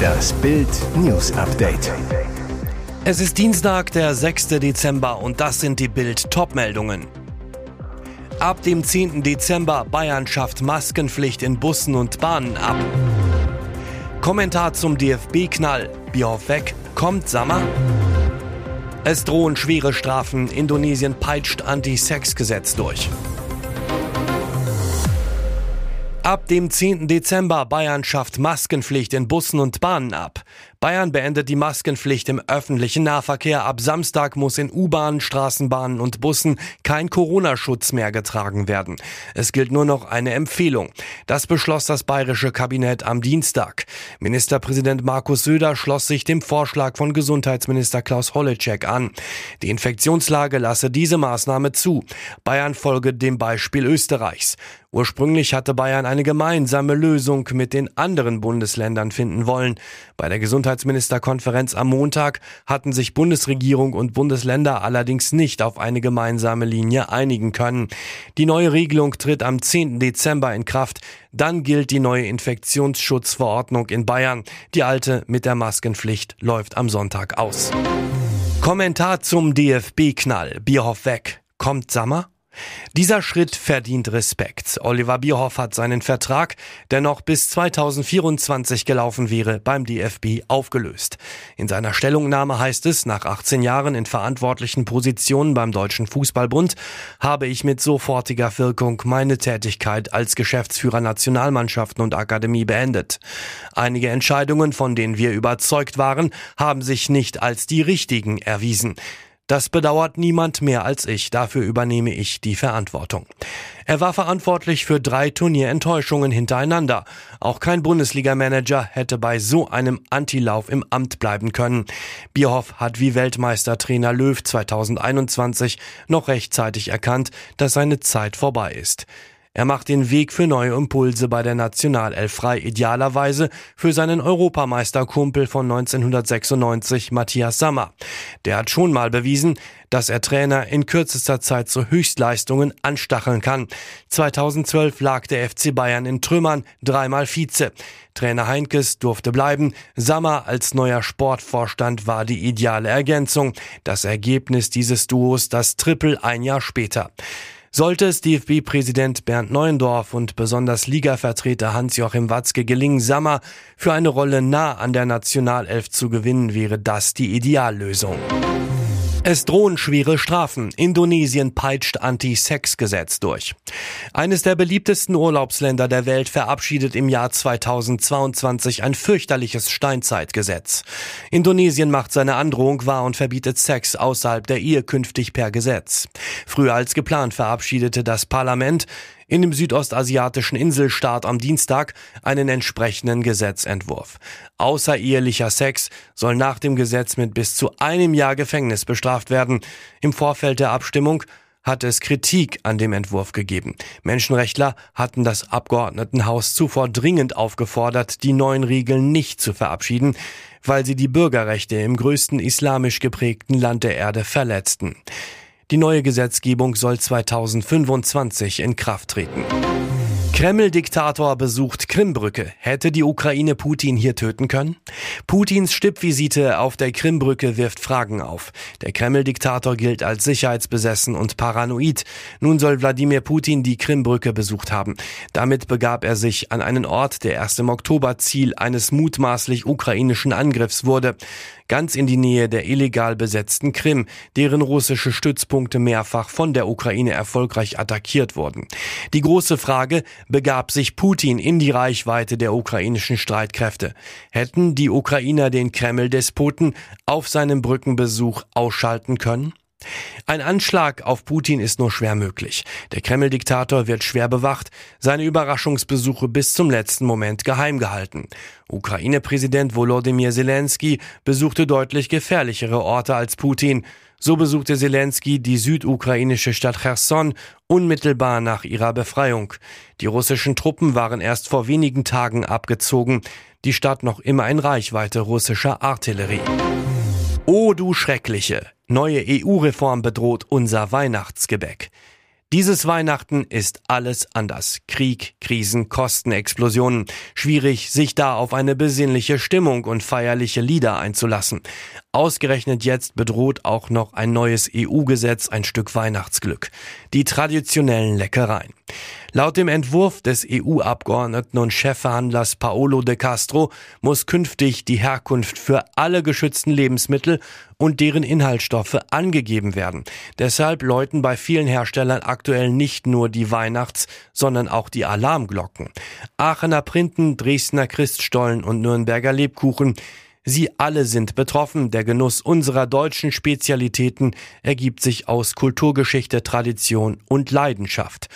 Das Bild News Update. Es ist Dienstag, der 6. Dezember und das sind die Bild Topmeldungen. Ab dem 10. Dezember Bayern schafft Maskenpflicht in Bussen und Bahnen ab. Kommentar zum DFB-Knall. Bierhoff weg, kommt Sommer? Es drohen schwere Strafen. Indonesien peitscht Anti-Sex-Gesetz durch. Ab dem 10. Dezember Bayern schafft Maskenpflicht in Bussen und Bahnen ab. Bayern beendet die Maskenpflicht im öffentlichen Nahverkehr. Ab Samstag muss in U-Bahnen, Straßenbahnen und Bussen kein Corona-Schutz mehr getragen werden. Es gilt nur noch eine Empfehlung. Das beschloss das bayerische Kabinett am Dienstag. Ministerpräsident Markus Söder schloss sich dem Vorschlag von Gesundheitsminister Klaus Holleczek an. Die Infektionslage lasse diese Maßnahme zu. Bayern folge dem Beispiel Österreichs. Ursprünglich hatte Bayern eine gemeinsame Lösung mit den anderen Bundesländern finden wollen. Bei der Gesundheitsministerkonferenz am Montag hatten sich Bundesregierung und Bundesländer allerdings nicht auf eine gemeinsame Linie einigen können. Die neue Regelung tritt am 10. Dezember in Kraft. Dann gilt die neue Infektionsschutzverordnung in Bayern. Die alte mit der Maskenpflicht läuft am Sonntag aus. Kommentar zum DFB-Knall. Bierhoff weg. Kommt Sommer? Dieser Schritt verdient Respekt. Oliver Bierhoff hat seinen Vertrag, der noch bis 2024 gelaufen wäre, beim DFB aufgelöst. In seiner Stellungnahme heißt es, nach 18 Jahren in verantwortlichen Positionen beim Deutschen Fußballbund habe ich mit sofortiger Wirkung meine Tätigkeit als Geschäftsführer Nationalmannschaften und Akademie beendet. Einige Entscheidungen, von denen wir überzeugt waren, haben sich nicht als die richtigen erwiesen. Das bedauert niemand mehr als ich, dafür übernehme ich die Verantwortung. Er war verantwortlich für drei Turnierenttäuschungen hintereinander. Auch kein Bundesliga-Manager hätte bei so einem Antilauf im Amt bleiben können. Bierhoff hat wie Weltmeistertrainer Löw 2021 noch rechtzeitig erkannt, dass seine Zeit vorbei ist. Er macht den Weg für neue Impulse bei der Nationalelf frei, idealerweise für seinen Europameisterkumpel von 1996, Matthias Sammer. Der hat schon mal bewiesen, dass er Trainer in kürzester Zeit zu Höchstleistungen anstacheln kann. 2012 lag der FC Bayern in Trümmern, dreimal Vize. Trainer Heinkes durfte bleiben. Sammer als neuer Sportvorstand war die ideale Ergänzung. Das Ergebnis dieses Duos das Triple ein Jahr später. Sollte es DFB-Präsident Bernd Neuendorf und besonders Ligavertreter Hans-Joachim Watzke gelingen, Sammer für eine Rolle nah an der Nationalelf zu gewinnen, wäre das die Ideallösung. Es drohen schwere Strafen. Indonesien peitscht Anti-Sex-Gesetz durch. Eines der beliebtesten Urlaubsländer der Welt verabschiedet im Jahr 2022 ein fürchterliches Steinzeitgesetz. Indonesien macht seine Androhung wahr und verbietet Sex außerhalb der Ehe künftig per Gesetz. Früher als geplant verabschiedete das Parlament in dem südostasiatischen Inselstaat am Dienstag einen entsprechenden Gesetzentwurf. Außerehelicher Sex soll nach dem Gesetz mit bis zu einem Jahr Gefängnis bestraft werden. Im Vorfeld der Abstimmung hatte es Kritik an dem Entwurf gegeben. Menschenrechtler hatten das Abgeordnetenhaus zuvor dringend aufgefordert, die neuen Regeln nicht zu verabschieden, weil sie die Bürgerrechte im größten islamisch geprägten Land der Erde verletzten. Die neue Gesetzgebung soll 2025 in Kraft treten. Kreml-Diktator besucht Krimbrücke. Hätte die Ukraine Putin hier töten können? Putins Stippvisite auf der Krimbrücke wirft Fragen auf. Der Kreml-Diktator gilt als sicherheitsbesessen und paranoid. Nun soll Wladimir Putin die Krimbrücke besucht haben. Damit begab er sich an einen Ort, der erst im Oktober Ziel eines mutmaßlich ukrainischen Angriffs wurde. Ganz in die Nähe der illegal besetzten Krim, deren russische Stützpunkte mehrfach von der Ukraine erfolgreich attackiert wurden. Die große Frage, begab sich Putin in die Reichweite der ukrainischen Streitkräfte. Hätten die Ukrainer den Kreml-Despoten auf seinem Brückenbesuch ausschalten können? Ein Anschlag auf Putin ist nur schwer möglich. Der Kreml-Diktator wird schwer bewacht, seine Überraschungsbesuche bis zum letzten Moment geheim gehalten. Ukraine-Präsident Volodymyr Zelensky besuchte deutlich gefährlichere Orte als Putin. So besuchte Zelensky die südukrainische Stadt Cherson unmittelbar nach ihrer Befreiung. Die russischen Truppen waren erst vor wenigen Tagen abgezogen, die Stadt noch immer in Reichweite russischer Artillerie. O du Schreckliche! Neue EU-Reform bedroht unser Weihnachtsgebäck. Dieses Weihnachten ist alles anders. Krieg, Krisen, Kostenexplosionen. Schwierig, sich da auf eine besinnliche Stimmung und feierliche Lieder einzulassen. Ausgerechnet jetzt bedroht auch noch ein neues EU-Gesetz ein Stück Weihnachtsglück. Die traditionellen Leckereien. Laut dem Entwurf des EU-Abgeordneten und Chefverhandlers Paolo de Castro muss künftig die Herkunft für alle geschützten Lebensmittel und deren Inhaltsstoffe angegeben werden. Deshalb läuten bei vielen Herstellern aktuell nicht nur die Weihnachts-, sondern auch die Alarmglocken. Aachener Printen, Dresdner Christstollen und Nürnberger Lebkuchen Sie alle sind betroffen. Der Genuss unserer deutschen Spezialitäten ergibt sich aus Kulturgeschichte, Tradition und Leidenschaft.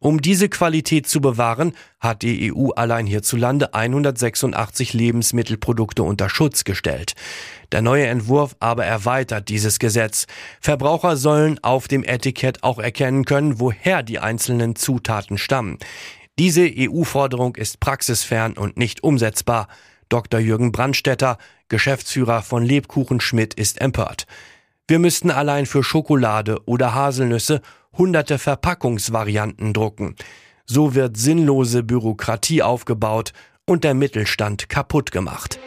Um diese Qualität zu bewahren, hat die EU allein hierzulande 186 Lebensmittelprodukte unter Schutz gestellt. Der neue Entwurf aber erweitert dieses Gesetz. Verbraucher sollen auf dem Etikett auch erkennen können, woher die einzelnen Zutaten stammen. Diese EU-Forderung ist praxisfern und nicht umsetzbar. Dr. Jürgen Brandstetter, Geschäftsführer von Lebkuchen Schmidt, ist empört. Wir müssten allein für Schokolade oder Haselnüsse hunderte Verpackungsvarianten drucken. So wird sinnlose Bürokratie aufgebaut und der Mittelstand kaputt gemacht.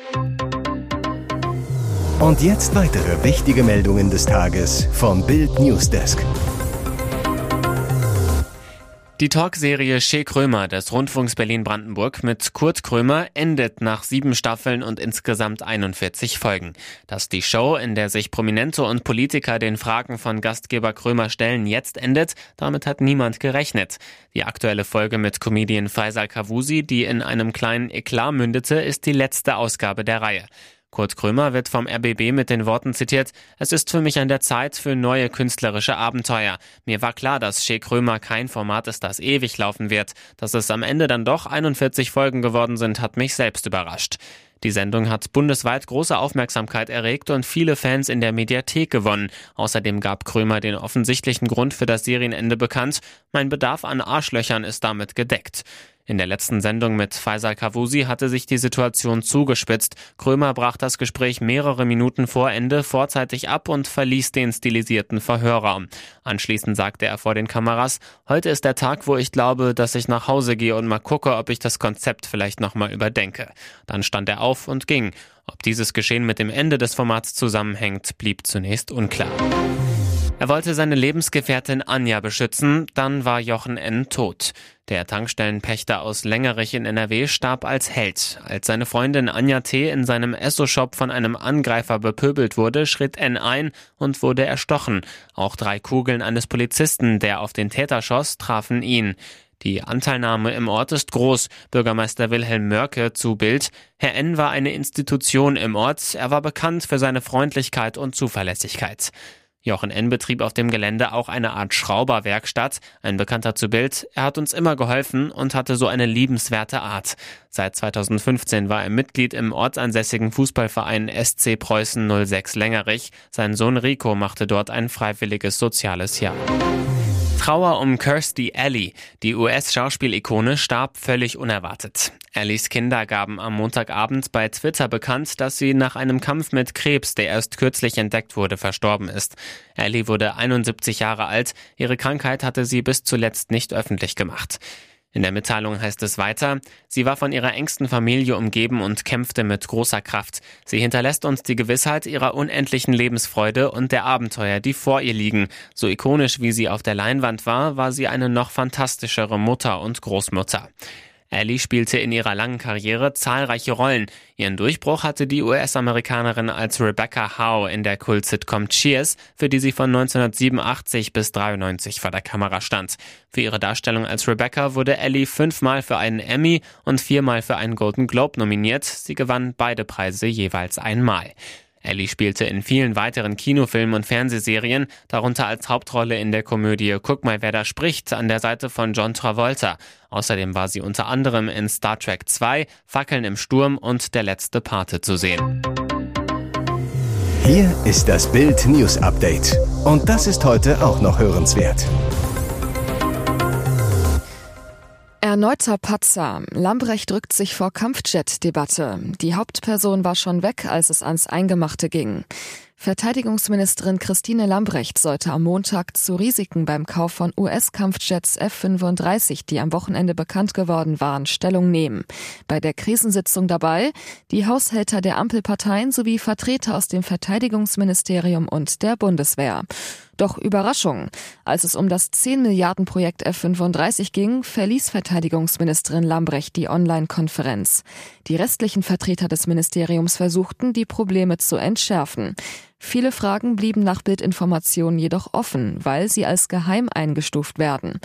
Und jetzt weitere wichtige Meldungen des Tages vom Bild Newsdesk. Die Talkserie Shea Krömer des Rundfunks Berlin-Brandenburg mit Kurt Krömer endet nach sieben Staffeln und insgesamt 41 Folgen. Dass die Show, in der sich Prominente und Politiker den Fragen von Gastgeber Krömer stellen, jetzt endet, damit hat niemand gerechnet. Die aktuelle Folge mit Comedian Faisal Kavusi, die in einem kleinen Eklat mündete, ist die letzte Ausgabe der Reihe. Kurt Krömer wird vom RBB mit den Worten zitiert, es ist für mich an der Zeit für neue künstlerische Abenteuer. Mir war klar, dass Shea Krömer kein Format ist, das ewig laufen wird. Dass es am Ende dann doch 41 Folgen geworden sind, hat mich selbst überrascht. Die Sendung hat bundesweit große Aufmerksamkeit erregt und viele Fans in der Mediathek gewonnen. Außerdem gab Krömer den offensichtlichen Grund für das Serienende bekannt. Mein Bedarf an Arschlöchern ist damit gedeckt. In der letzten Sendung mit Faisal Kavusi hatte sich die Situation zugespitzt. Krömer brach das Gespräch mehrere Minuten vor Ende vorzeitig ab und verließ den stilisierten Verhörraum. Anschließend sagte er vor den Kameras, heute ist der Tag, wo ich glaube, dass ich nach Hause gehe und mal gucke, ob ich das Konzept vielleicht nochmal überdenke. Dann stand er auf und ging. Ob dieses Geschehen mit dem Ende des Formats zusammenhängt, blieb zunächst unklar. Er wollte seine Lebensgefährtin Anja beschützen, dann war Jochen N. tot. Der Tankstellenpächter aus Längerich in NRW starb als Held. Als seine Freundin Anja T. in seinem Esso-Shop von einem Angreifer bepöbelt wurde, schritt N. ein und wurde erstochen. Auch drei Kugeln eines Polizisten, der auf den Täter schoss, trafen ihn. Die Anteilnahme im Ort ist groß. Bürgermeister Wilhelm Mörke zu Bild. Herr N. war eine Institution im Ort. Er war bekannt für seine Freundlichkeit und Zuverlässigkeit. Jochen N. betrieb auf dem Gelände auch eine Art Schrauberwerkstatt. Ein Bekannter zu Bild. Er hat uns immer geholfen und hatte so eine liebenswerte Art. Seit 2015 war er Mitglied im ortsansässigen Fußballverein SC Preußen 06 Längerich. Sein Sohn Rico machte dort ein freiwilliges soziales Jahr. Trauer um Kirstie Alley. Die US-Schauspielikone starb völlig unerwartet. Allies Kinder gaben am Montagabend bei Twitter bekannt, dass sie nach einem Kampf mit Krebs, der erst kürzlich entdeckt wurde, verstorben ist. Ellie wurde 71 Jahre alt. Ihre Krankheit hatte sie bis zuletzt nicht öffentlich gemacht. In der Mitteilung heißt es weiter, sie war von ihrer engsten Familie umgeben und kämpfte mit großer Kraft. Sie hinterlässt uns die Gewissheit ihrer unendlichen Lebensfreude und der Abenteuer, die vor ihr liegen. So ikonisch wie sie auf der Leinwand war, war sie eine noch fantastischere Mutter und Großmutter. Ellie spielte in ihrer langen Karriere zahlreiche Rollen. Ihren Durchbruch hatte die US-Amerikanerin als Rebecca Howe in der Kult-Sitcom Cheers, für die sie von 1987 bis 93 vor der Kamera stand. Für ihre Darstellung als Rebecca wurde Ellie fünfmal für einen Emmy und viermal für einen Golden Globe nominiert. Sie gewann beide Preise jeweils einmal. Ellie spielte in vielen weiteren Kinofilmen und Fernsehserien, darunter als Hauptrolle in der Komödie Guck mal, wer da spricht, an der Seite von John Travolta. Außerdem war sie unter anderem in Star Trek 2, Fackeln im Sturm und Der letzte Pate zu sehen. Hier ist das Bild News Update. Und das ist heute auch noch hörenswert. Erneuter Patzer. Lambrecht drückt sich vor Kampfjet-Debatte. Die Hauptperson war schon weg, als es ans Eingemachte ging. Verteidigungsministerin Christine Lambrecht sollte am Montag zu Risiken beim Kauf von US-Kampfjets F-35, die am Wochenende bekannt geworden waren, Stellung nehmen. Bei der Krisensitzung dabei die Haushälter der Ampelparteien sowie Vertreter aus dem Verteidigungsministerium und der Bundeswehr. Doch Überraschung. Als es um das 10 Milliarden Projekt F35 ging, verließ Verteidigungsministerin Lambrecht die Online-Konferenz. Die restlichen Vertreter des Ministeriums versuchten, die Probleme zu entschärfen. Viele Fragen blieben nach Bildinformationen jedoch offen, weil sie als geheim eingestuft werden.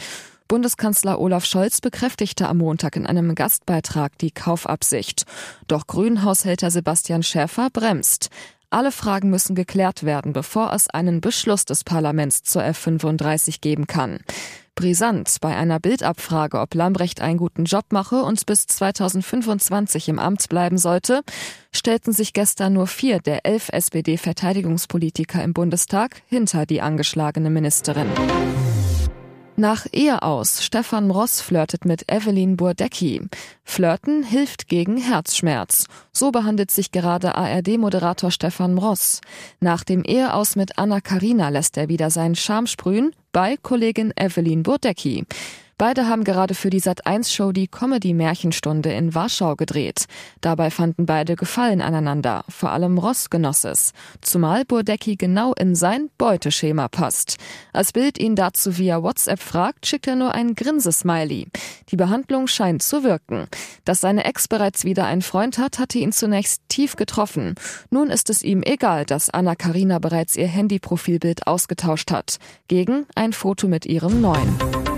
Bundeskanzler Olaf Scholz bekräftigte am Montag in einem Gastbeitrag die Kaufabsicht. Doch Grünhaushälter Sebastian Schäfer bremst. Alle Fragen müssen geklärt werden, bevor es einen Beschluss des Parlaments zur F35 geben kann. Brisant bei einer Bildabfrage, ob Lambrecht einen guten Job mache und bis 2025 im Amt bleiben sollte, stellten sich gestern nur vier der elf SPD-Verteidigungspolitiker im Bundestag hinter die angeschlagene Ministerin. Nach Ehe aus. Stefan Ross flirtet mit Evelyn Burdecki. Flirten hilft gegen Herzschmerz. So behandelt sich gerade ARD-Moderator Stefan Ross. Nach dem Eheaus mit Anna Karina lässt er wieder seinen Charme sprühen bei Kollegin Evelyn Burdecki. Beide haben gerade für die Sat1-Show die Comedy-Märchenstunde in Warschau gedreht. Dabei fanden beide Gefallen aneinander, vor allem Ross genoss es. Zumal Burdecki genau in sein Beuteschema passt. Als Bild ihn dazu via WhatsApp fragt, schickt er nur ein Grinsesmiley. Die Behandlung scheint zu wirken. Dass seine Ex bereits wieder einen Freund hat, hatte ihn zunächst tief getroffen. Nun ist es ihm egal, dass Anna Karina bereits ihr Handyprofilbild ausgetauscht hat. Gegen ein Foto mit ihrem neuen.